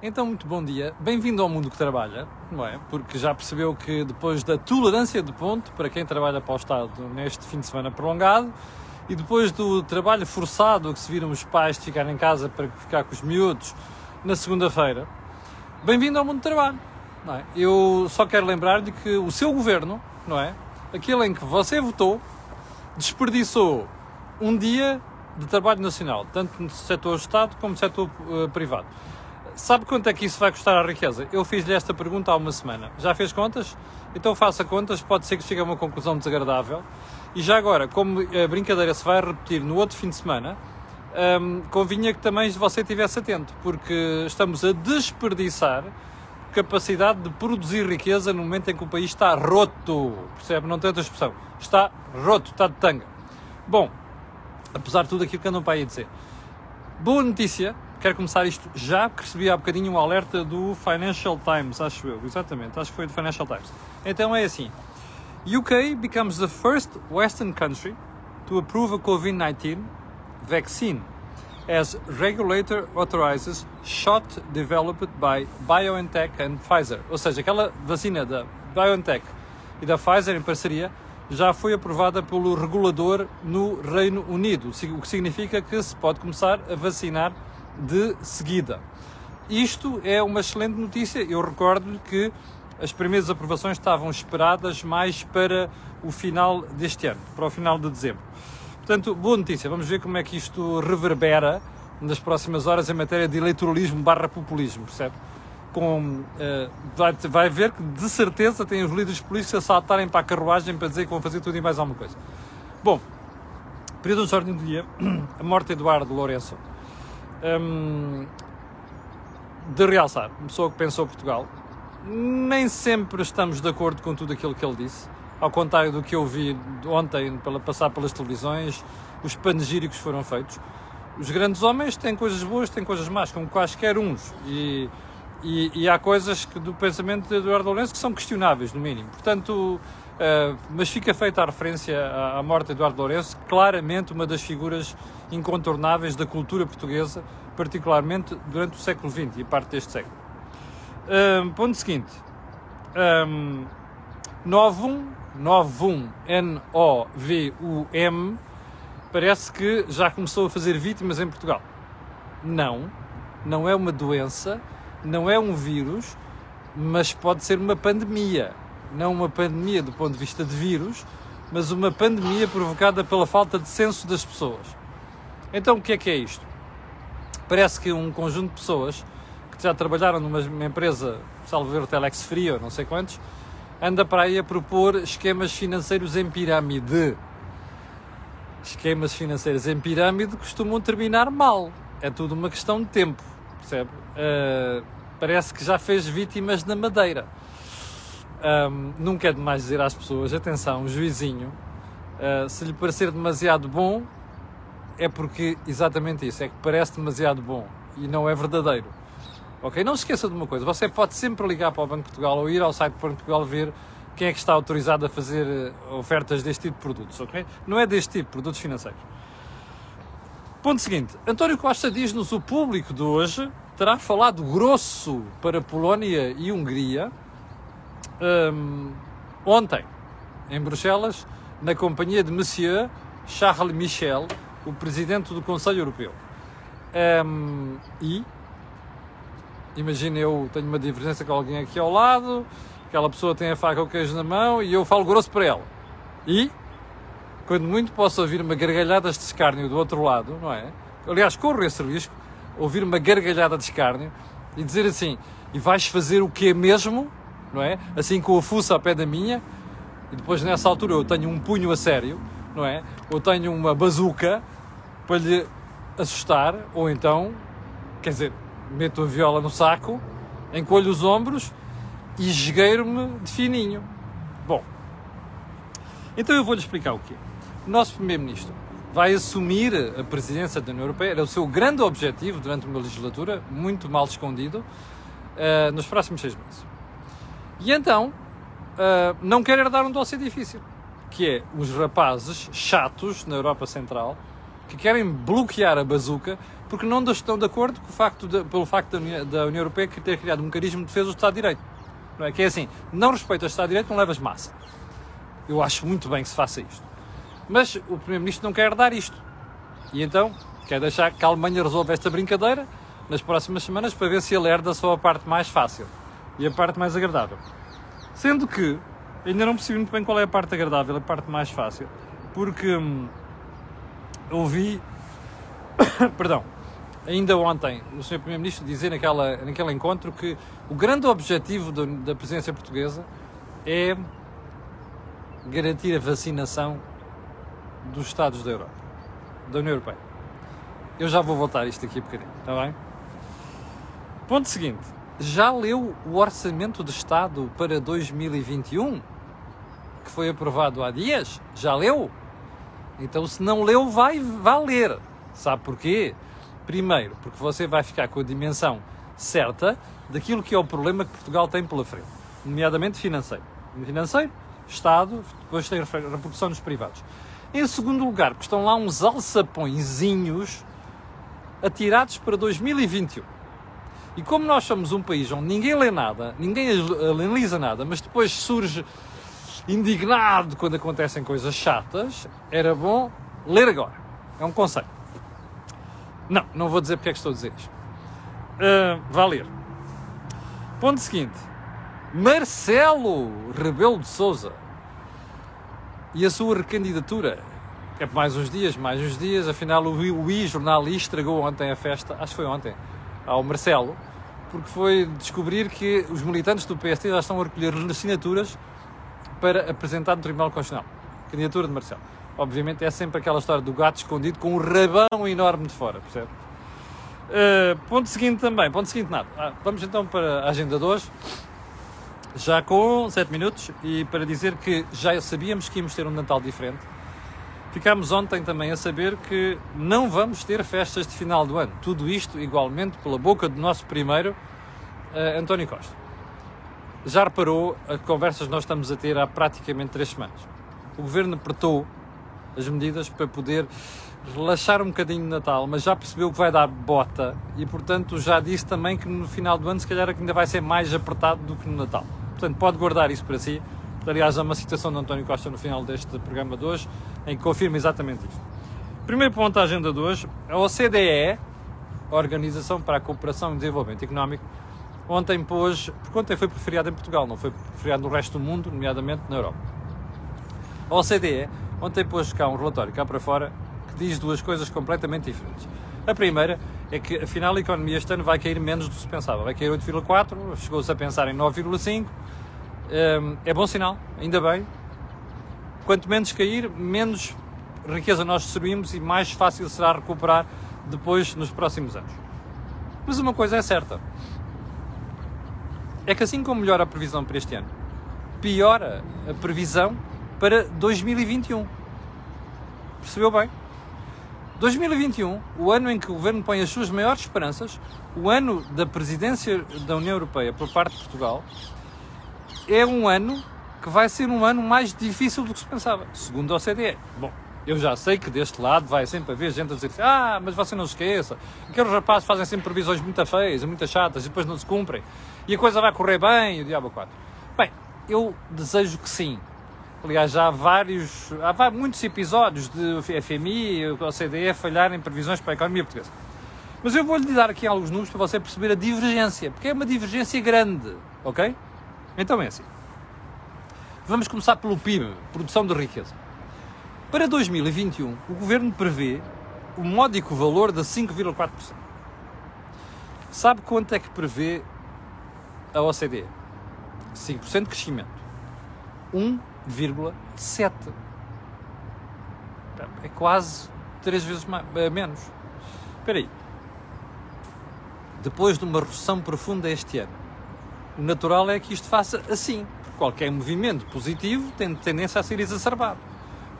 Então, muito bom dia. Bem-vindo ao mundo que trabalha, não é? Porque já percebeu que depois da tolerância de ponto para quem trabalha para o Estado neste fim de semana prolongado e depois do trabalho forçado que se viram os pais de ficar em casa para ficar com os miúdos na segunda-feira, bem-vindo ao mundo do trabalho, não é? Eu só quero lembrar-lhe que o seu governo, não é? Aquele em que você votou, desperdiçou um dia de trabalho nacional, tanto no setor do Estado como no setor uh, privado. Sabe quanto é que isso vai custar à riqueza? Eu fiz-lhe esta pergunta há uma semana. Já fez contas? Então faça contas, pode ser que chegue a uma conclusão desagradável. E já agora, como a brincadeira se vai repetir no outro fim de semana, hum, convinha que também você estivesse atento, porque estamos a desperdiçar capacidade de produzir riqueza no momento em que o país está roto. Percebe? Não tem outra expressão. Está roto, está de tanga. Bom, apesar de tudo aquilo que andam para aí a dizer. Boa notícia, quero começar isto já, porque recebi há bocadinho um alerta do Financial Times, acho eu, exatamente, acho que foi do Financial Times. Então é assim: UK becomes the first Western country to approve a COVID-19 vaccine as regulator authorizes shot developed by BioNTech and Pfizer. Ou seja, aquela vacina da BioNTech e da Pfizer em parceria já foi aprovada pelo regulador no Reino Unido, o que significa que se pode começar a vacinar de seguida. Isto é uma excelente notícia. Eu recordo que as primeiras aprovações estavam esperadas mais para o final deste ano, para o final de dezembro. Portanto, boa notícia. Vamos ver como é que isto reverbera nas próximas horas em matéria de eleitoralismo barra populismo, percebe? Com, uh, vai, vai ver que de certeza tem os líderes políticos a saltarem para a carruagem para dizer que vão fazer tudo e mais alguma coisa. Bom, período de ordem do dia, a morte de Eduardo Lourenço. Um, de realçar, uma pessoa que pensou Portugal. Nem sempre estamos de acordo com tudo aquilo que ele disse. Ao contrário do que eu vi ontem pela, passar pelas televisões, os panegíricos foram feitos. Os grandes homens têm coisas boas, têm coisas más, como quaisquer uns. E, e, e há coisas que, do pensamento de Eduardo Lourenço que são questionáveis, no mínimo. Portanto, Uh, mas fica feita a referência à, morte de Eduardo Lourenço, claramente uma das figuras incontornáveis da cultura portuguesa, particularmente durante o século XX e parte deste século. Uh, ponto seguinte. Um, Novum, Novum, N-O-V-U-M, parece que já começou a fazer vítimas em Portugal. Não, não é uma doença, não é um vírus, mas pode ser uma pandemia não uma pandemia do ponto de vista de vírus, mas uma pandemia provocada pela falta de senso das pessoas. Então, o que é que é isto? Parece que um conjunto de pessoas que já trabalharam numa empresa, salvo ver o Telex Frio, não sei quantos, anda para aí a propor esquemas financeiros em pirâmide. Esquemas financeiros em pirâmide costumam terminar mal. É tudo uma questão de tempo, percebe? Uh, parece que já fez vítimas na Madeira. Um, nunca é demais dizer às pessoas: atenção, o juizinho, uh, se lhe parecer demasiado bom, é porque exatamente isso, é que parece demasiado bom e não é verdadeiro. Ok? Não se esqueça de uma coisa: você pode sempre ligar para o Banco de Portugal ou ir ao site do Banco de Portugal ver quem é que está autorizado a fazer ah, ofertas deste tipo de produtos. Ok? Não é deste tipo, produtos financeiros. Ponto seguinte: António Costa diz-nos o público de hoje terá falado grosso para Polónia e Hungria um, ontem, em Bruxelas, na companhia de Monsieur Charles Michel, o presidente do Conselho Europeu. Um, e, imagina eu tenho uma divergência com alguém aqui ao lado, aquela pessoa tem a faca ou o queijo na mão e eu falo grosso para ela. E, quando muito posso ouvir uma gargalhada de escárnio do outro lado, não é? Aliás, corro esse risco, ouvir uma gargalhada de escárnio e dizer assim, e vais fazer o que mesmo? Não é? Assim com a fuça a pé da minha, e depois nessa altura eu tenho um punho a sério, não é? Ou tenho uma bazuca para lhe assustar, ou então, quer dizer, meto a viola no saco, encolho os ombros e esgueiro-me de fininho. Bom, então eu vou-lhe explicar o quê. O nosso Primeiro-Ministro vai assumir a presidência da União Europeia, era o seu grande objetivo durante uma legislatura, muito mal escondido, uh, nos próximos seis meses. E então, uh, não quer herdar um dossiê difícil, que é os rapazes chatos na Europa Central que querem bloquear a bazuca porque não estão de acordo com o facto de, pelo facto da União, da União Europeia ter criado um mecanismo de defesa do Estado de Direito. Não é? Que é assim, não respeitas o Estado de Direito, não levas massa. Eu acho muito bem que se faça isto. Mas o Primeiro-Ministro não quer dar isto. E então quer deixar que a Alemanha resolva esta brincadeira nas próximas semanas para ver se ele herda só a parte mais fácil e a parte mais agradável. Sendo que ainda não percebi muito bem qual é a parte agradável, a parte mais fácil, porque hum, ouvi, perdão, ainda ontem o Sr. Primeiro-Ministro dizer naquela, naquele encontro que o grande objetivo da, da presidência portuguesa é garantir a vacinação dos Estados da Europa, da União Europeia. Eu já vou voltar isto aqui a bocadinho, está bem? Ponto seguinte. Já leu o Orçamento de Estado para 2021? Que foi aprovado há dias? Já leu? Então, se não leu, vai, vai ler. Sabe porquê? Primeiro, porque você vai ficar com a dimensão certa daquilo que é o problema que Portugal tem pela frente, nomeadamente financeiro. Financeiro, Estado, depois tem repercussão nos privados. Em segundo lugar, porque estão lá uns alçapõezinhos atirados para 2021. E como nós somos um país onde ninguém lê nada, ninguém analisa nada, mas depois surge indignado quando acontecem coisas chatas, era bom ler agora. É um conselho. Não, não vou dizer porque é que estou a dizer isto. Uh, vá ler. Ponto seguinte. Marcelo Rebelo de Souza e a sua recandidatura. É mais uns dias, mais uns dias. Afinal, o, o I-jornal estragou ontem a festa, acho que foi ontem, ao Marcelo, porque foi descobrir que os militantes do PST já estão a recolher assinaturas para apresentar no Tribunal Constitucional. Candidatura de Marcelo. Obviamente é sempre aquela história do gato escondido com um rabão enorme de fora, percebe? Uh, ponto seguinte também, ponto seguinte nada. Ah, vamos então para a agenda de hoje, já com 7 minutos, e para dizer que já sabíamos que íamos ter um Natal diferente. Ficámos ontem também a saber que não vamos ter festas de final do ano. Tudo isto igualmente pela boca do nosso primeiro uh, António Costa. Já reparou a conversas que nós estamos a ter há praticamente três semanas. O governo apertou as medidas para poder relaxar um bocadinho no Natal, mas já percebeu que vai dar bota e, portanto, já disse também que no final do ano, se calhar, ainda vai ser mais apertado do que no Natal. Portanto, pode guardar isso para si. Aliás, há uma citação de António Costa no final deste programa de hoje em que confirma exatamente isto. Primeiro ponto da agenda de hoje, a OCDE, a Organização para a Cooperação e Desenvolvimento Económico, ontem pôs, porque ontem foi feriado em Portugal, não foi feriado no resto do mundo, nomeadamente na Europa. A OCDE ontem pôs cá um relatório cá para fora que diz duas coisas completamente diferentes. A primeira é que, afinal, a economia este ano vai cair menos do que se pensava. Vai cair 8,4, chegou-se a pensar em 9,5. Hum, é bom sinal, ainda bem. Quanto menos cair, menos riqueza nós distribuímos e mais fácil será recuperar depois nos próximos anos. Mas uma coisa é certa: é que assim como melhora a previsão para este ano, piora a previsão para 2021. Percebeu bem? 2021, o ano em que o governo põe as suas maiores esperanças, o ano da presidência da União Europeia por parte de Portugal, é um ano que vai ser um ano mais difícil do que se pensava, segundo a OCDE. Bom, eu já sei que deste lado vai sempre haver gente a dizer ah, mas você não esqueça, aqueles rapazes fazem sempre previsões muito feias, muito chatas e depois não se cumprem, e a coisa vai correr bem, e o diabo 4. Bem, eu desejo que sim, Aliás, já há vários, há muitos episódios de FMI e OCDE falharem previsões para a economia portuguesa. Mas eu vou-lhe dar aqui alguns números para você perceber a divergência, porque é uma divergência grande, ok? Então é assim. Vamos começar pelo PIB, produção de riqueza. Para 2021, o governo prevê o módico valor de 5,4%. Sabe quanto é que prevê a OCDE? 5% de crescimento. 1 0,7. É quase três vezes mais, é menos. Espera aí. Depois de uma recessão profunda este ano, o natural é que isto faça assim. Qualquer movimento positivo tem tendência a ser exacerbado.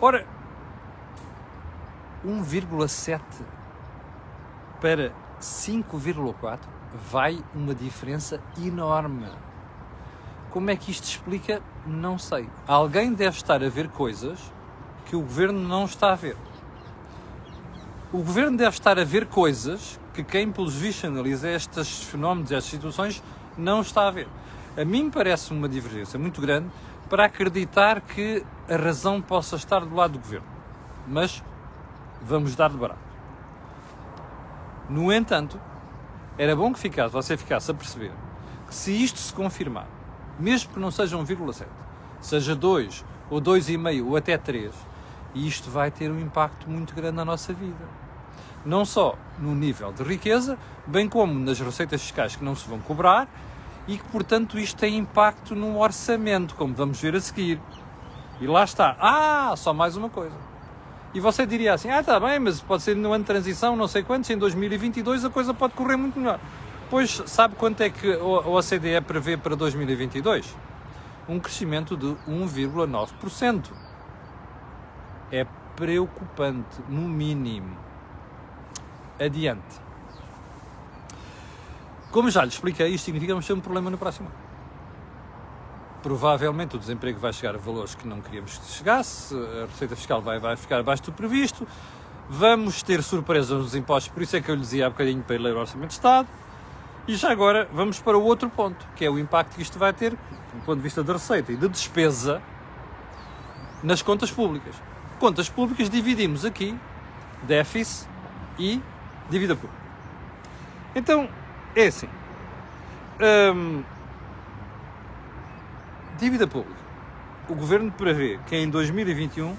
Ora, 1,7 para 5,4 vai uma diferença enorme. Como é que isto explica? Não sei. Alguém deve estar a ver coisas que o governo não está a ver. O governo deve estar a ver coisas que quem, pelos vistos, analisa estes fenómenos, estas situações, não está a ver. A mim parece uma divergência muito grande para acreditar que a razão possa estar do lado do governo. Mas vamos dar de barato. No entanto, era bom que ficasse, você ficasse a perceber que se isto se confirmar, mesmo que não seja 1,7, seja 2 ou 2,5 ou até 3, isto vai ter um impacto muito grande na nossa vida. Não só no nível de riqueza, bem como nas receitas fiscais que não se vão cobrar e que, portanto, isto tem impacto no orçamento, como vamos ver a seguir. E lá está. Ah, só mais uma coisa. E você diria assim: ah, está bem, mas pode ser no ano de transição, não sei quantos, em 2022 a coisa pode correr muito melhor. Pois sabe quanto é que o OCDE prevê para 2022? Um crescimento de 1,9%. É preocupante, no mínimo. Adiante. Como já lhe expliquei, isto significa que vamos ter um problema no próximo ano. Provavelmente o desemprego vai chegar a valores que não queríamos que chegasse, a receita fiscal vai, vai ficar abaixo do previsto, vamos ter surpresas nos impostos, por isso é que eu lhe dizia há bocadinho para ler o Orçamento de Estado. E já agora vamos para o outro ponto, que é o impacto que isto vai ter, do ponto de vista da receita e de despesa, nas contas públicas. Contas públicas dividimos aqui déficit e dívida pública. Então, é assim. Hum, dívida pública. O governo prevê que em 2021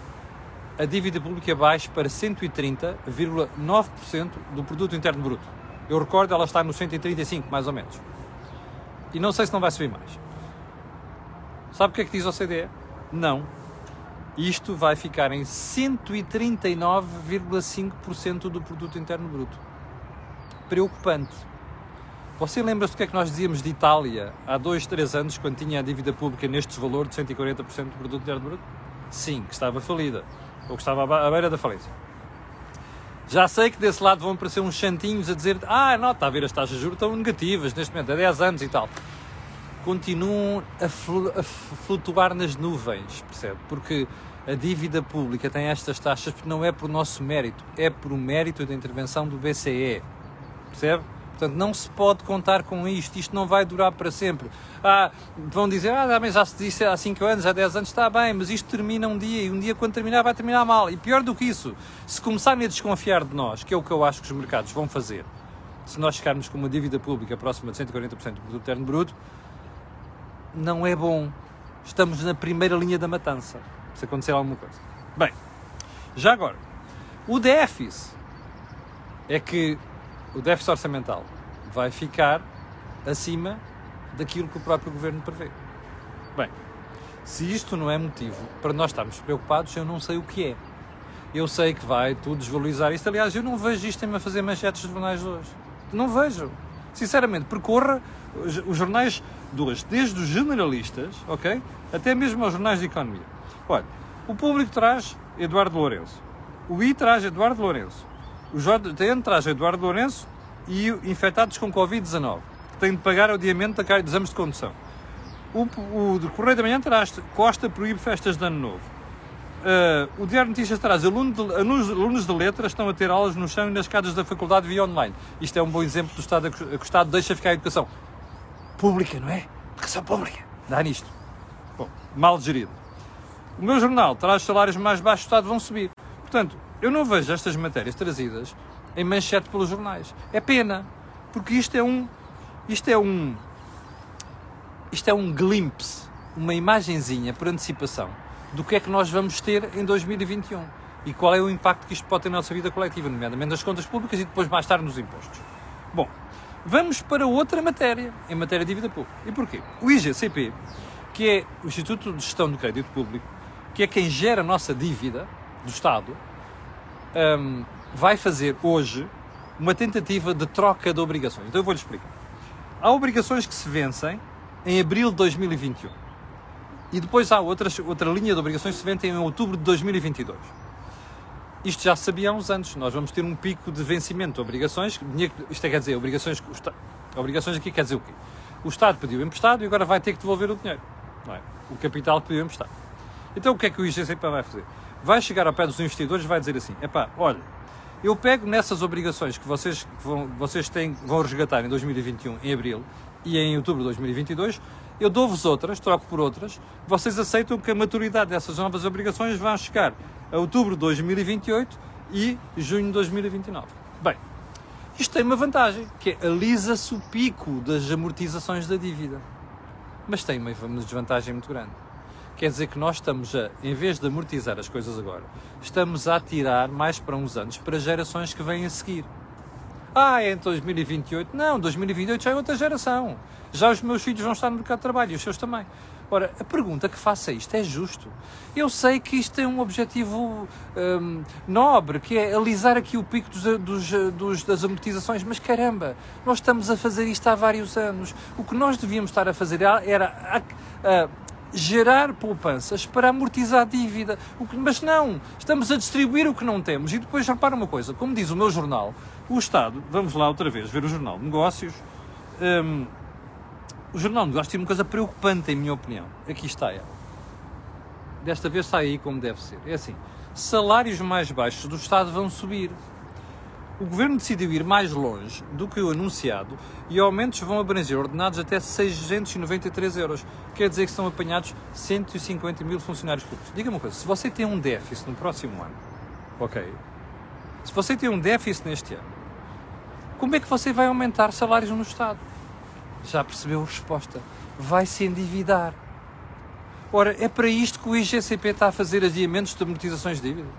a dívida pública baixe para 130,9% do produto interno bruto. Eu recordo, ela está no 135, mais ou menos. E não sei se não vai subir mais. Sabe o que é que diz o CDE? Não. Isto vai ficar em 139,5% do produto interno bruto. Preocupante. Você lembra-se do que é que nós dizíamos de Itália há dois, três anos, quando tinha a dívida pública nestes valores de 140% do produto interno bruto? Sim, que estava falida, ou que estava à beira da falência. Já sei que desse lado vão aparecer uns santinhos a dizer ah, não, está a ver, as taxas de juros estão negativas neste momento, há 10 anos e tal. Continuam a, flutuar nas nuvens, percebe? Porque a dívida pública tem estas taxas porque não é por nosso mérito, é por um mérito da intervenção do BCE, percebe? Portanto, não se pode contar com isto, isto não vai durar para sempre. Ah, vão dizer, ah, mas já se disse há 5 anos, há 10 anos, está bem, mas isto termina um dia e um dia quando terminar vai terminar mal. E pior do que isso, se começarem a desconfiar de nós, que é o que eu acho que os mercados vão fazer, se nós ficarmos com uma dívida pública próxima de 140% do produto interno bruto, não é bom. Estamos na primeira linha da matança, se acontecer alguma coisa. Bem, já agora, o déficit é que o déficit orçamental vai ficar acima daquilo que o próprio governo prevê. Bem, se isto não é motivo para nós estarmos preocupados, eu não sei o que é. Eu sei que vai tudo desvalorizar isto. Aliás, eu não vejo isto em a fazer manchetes de jornais hoje. Não vejo. Sinceramente, percorra os jornais hoje, desde os generalistas, ok? Até mesmo aos jornais de economia. Olha, o público traz Eduardo Lourenço. O I traz Eduardo Lourenço. O JTN traz Eduardo Lourenço e infectados com Covid-19, que têm de pagar adiamento de exames de condução. O, o de Correio da Manhã traz Costa proíbe festas de Ano Novo. Uh, o Diário Notícias traz alunos de, alunos de letras estão a ter aulas no chão e nas escadas da faculdade via online. Isto é um bom exemplo do Estado que o Estado deixa ficar a educação pública, não é? Educação pública. Dá nisto. Bom, mal gerido. O meu jornal traz salários mais baixos do Estado vão subir. Portanto, eu não vejo estas matérias trazidas em manchete pelos jornais. É pena, porque isto é um isto é um isto é um glimpse, uma imagenzinha por antecipação do que é que nós vamos ter em 2021 e qual é o impacto que isto pode ter na nossa vida coletiva, nomeadamente nas contas públicas e depois mais tarde nos impostos. Bom, vamos para outra matéria, em matéria de dívida pública. E porquê? O IGCP, que é o Instituto de Gestão do Crédito Público, que é quem gera a nossa dívida do Estado, um, vai fazer hoje uma tentativa de troca de obrigações. Então eu vou-lhe explicar. Há obrigações que se vencem em abril de 2021. E depois há outras, outra linha de obrigações que se vencem em outubro de 2022. Isto já se sabia há uns anos. Nós vamos ter um pico de vencimento de obrigações. Isto é, quer dizer, obrigações, obrigações aqui quer dizer o quê? O Estado pediu emprestado e agora vai ter que devolver o dinheiro. É? O capital pediu emprestado. Então o que é que o IGCP vai fazer? vai chegar ao pé dos investidores e vai dizer assim: epá, olha, Eu pego nessas obrigações que vocês, que vão, vocês têm, vão resgatar em 2021, em abril, e em outubro de 2022, eu dou-vos outras, troco por outras, vocês aceitam que a maturidade dessas novas obrigações vai chegar a outubro de 2028 e junho de 2029. Bem, isto tem uma vantagem, que é alisa-se o pico das amortizações da dívida. Mas tem uma desvantagem muito grande. Quer dizer que nós estamos a, em vez de amortizar as coisas agora, estamos a tirar mais para uns anos para gerações que vêm a seguir. Ah, é em 2028? Não, 2028 já é outra geração. Já os meus filhos vão estar no mercado de trabalho e os seus também. Ora, a pergunta que faço a isto é justo. Eu sei que isto tem um objetivo hum, nobre, que é alisar aqui o pico dos, dos, dos, das amortizações, mas caramba, nós estamos a fazer isto há vários anos. O que nós devíamos estar a fazer era a, a, gerar poupanças para amortizar a dívida. Que, mas não, estamos a distribuir o que não temos. E depois, repara uma coisa, como diz o meu jornal, o Estado, vamos lá outra vez ver o Jornal de Negócios, um, o Jornal de Negócios tem uma coisa preocupante, em minha opinião. Aqui está ela. Desta vez está aí como deve ser. É assim, salários mais baixos do Estado vão subir o Governo decidiu ir mais longe do que o anunciado e aumentos vão abranger ordenados até 693 euros. Quer dizer que são apanhados 150 mil funcionários públicos. Diga-me uma coisa, se você tem um déficit no próximo ano, ok? Se você tem um déficit neste ano, como é que você vai aumentar salários no Estado? Já percebeu a resposta? Vai se endividar. Ora, é para isto que o IGCP está a fazer adiamentos de amortizações de dívida?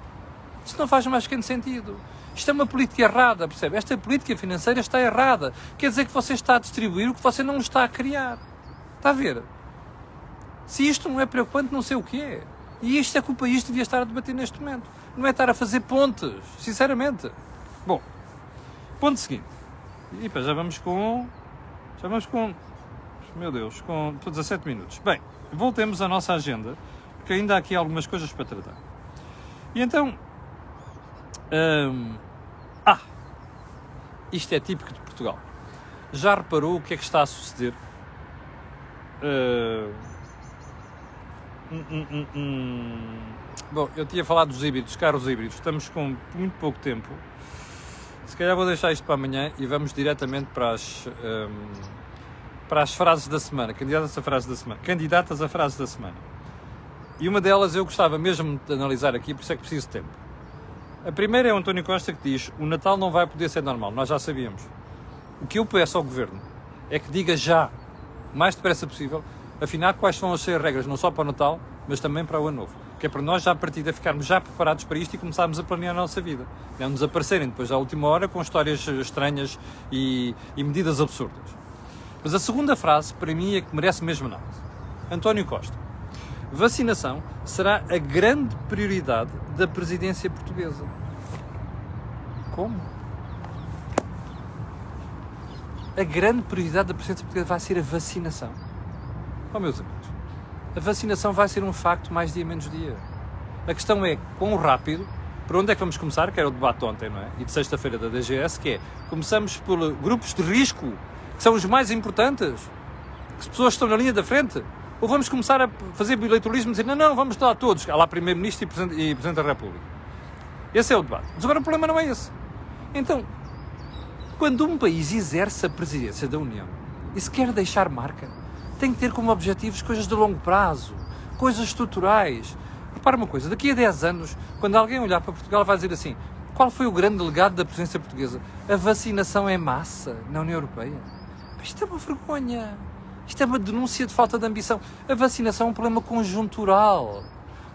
Isso não faz mais pequeno sentido. Isto é uma política errada, percebe? Esta política financeira está errada. Quer dizer que você está a distribuir o que você não está a criar. Está a ver? Se isto não é preocupante, não sei o que é. E isto é que o país devia estar a debater neste momento. Não é estar a fazer pontes, sinceramente. Bom, ponto seguinte. E pá, já vamos com. Já vamos com. Meu Deus, com 17 minutos. Bem, voltemos à nossa agenda, porque ainda há aqui algumas coisas para tratar. E então, Hum, ah, isto é típico de Portugal. Já reparou o que é que está a suceder? Uh, hum, hum, hum, Bom, eu tinha falado dos híbridos, carros híbridos. Estamos com muito pouco tempo. Se calhar vou deixar isto para amanhã e vamos diretamente para as, para as frases da semana. Candidatas a frases da semana. Candidatas a frases da semana. E uma delas eu gostava mesmo de analisar aqui, por isso é que preciso de tempo. A primeira é o António Costa que diz: o Natal não vai poder ser normal, nós já sabíamos. O que eu peço ao Governo é que diga já, o mais depressa possível, afinal, quais vão as regras, não só para o Natal, mas também para o Ano Novo. Que é para nós, já a partir de ficarmos já preparados para isto e começarmos a planear a nossa vida. Não nos aparecerem depois à última hora com histórias estranhas e, e medidas absurdas. Mas a segunda frase, para mim, é que merece mesmo análise. António Costa vacinação será a grande prioridade da presidência portuguesa. Como? A grande prioridade da presidência portuguesa vai ser a vacinação. Oh, meus amigos, a vacinação vai ser um facto mais dia menos dia. A questão é quão rápido, por onde é que vamos começar, que era o debate ontem, não é? E de sexta-feira da DGS, que é, começamos por grupos de risco, que são os mais importantes, que as pessoas estão na linha da frente, ou vamos começar a fazer bilateralismo e dizer, não, não, vamos lá todos, há lá Primeiro-Ministro e Presidente da República. Esse é o debate. Mas agora o problema não é esse. Então, quando um país exerce a presidência da União e se quer deixar marca, tem que ter como objetivos coisas de longo prazo, coisas estruturais. Repara uma coisa, daqui a 10 anos, quando alguém olhar para Portugal, vai dizer assim: qual foi o grande legado da presidência portuguesa? A vacinação em massa na União Europeia. Isto é uma vergonha. Isto é uma denúncia de falta de ambição. A vacinação é um problema conjuntural.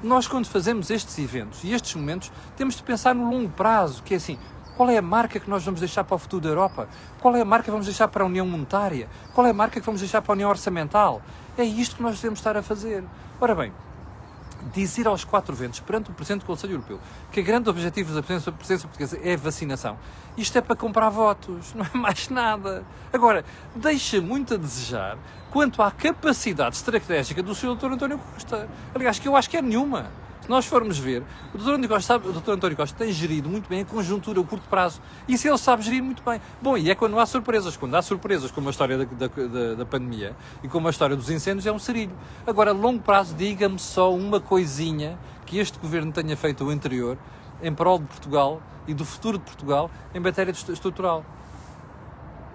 Nós, quando fazemos estes eventos e estes momentos, temos de pensar no longo prazo, que é assim, qual é a marca que nós vamos deixar para o futuro da Europa? Qual é a marca que vamos deixar para a União Monetária? Qual é a marca que vamos deixar para a União Orçamental? É isto que nós devemos estar a fazer. Ora bem, dizer aos quatro ventos, perante o Presidente do Conselho Europeu, que o grande objetivo da presença, presença portuguesa é a vacinação, isto é para comprar votos, não é mais nada. Agora, deixa muito a desejar quanto à capacidade estratégica do Sr. Dr. António Costa. Aliás, que eu acho que é nenhuma. Se nós formos ver, o Dr. António Costa, sabe, o Dr. António Costa tem gerido muito bem a conjuntura, o curto prazo. Isso ele sabe gerir muito bem. Bom, e é quando há surpresas. Quando há surpresas, como a história da, da, da pandemia e como a história dos incêndios, é um serilho. Agora, a longo prazo, diga-me só uma coisinha que este governo tenha feito o anterior em prol de Portugal e do futuro de Portugal em matéria estrutural.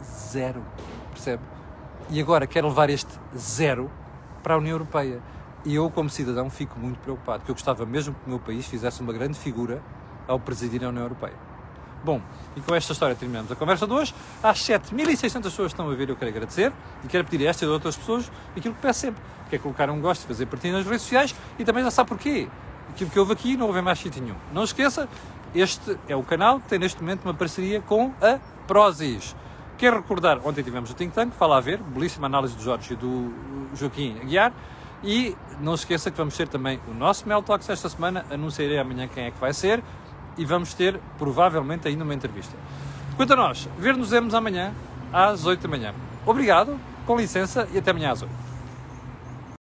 Zero. Percebe? E agora quer levar este zero para a União Europeia. E eu, como cidadão, fico muito preocupado, porque eu gostava mesmo que o meu país fizesse uma grande figura ao presidir a União Europeia. Bom, e com esta história terminamos a conversa de hoje. Às 7.600 pessoas estão a ver, eu quero agradecer e quero pedir a esta e a outras pessoas aquilo que peço sempre, que é colocar um gosto, fazer partilha nas redes sociais e também já sabe porquê. Aquilo que houve aqui não houve mais sítio nenhum. Não esqueça, este é o canal que tem neste momento uma parceria com a Prozis. Quero recordar, ontem tivemos o Think Tank, fala a ver, belíssima análise do Jorge e do Joaquim Aguiar. E não se esqueça que vamos ter também o nosso Mel Talks esta semana, anunciarei amanhã quem é que vai ser e vamos ter provavelmente ainda uma entrevista. Quanto a nós, ver-nos-emos amanhã às 8 da manhã. Obrigado, com licença e até amanhã às 8.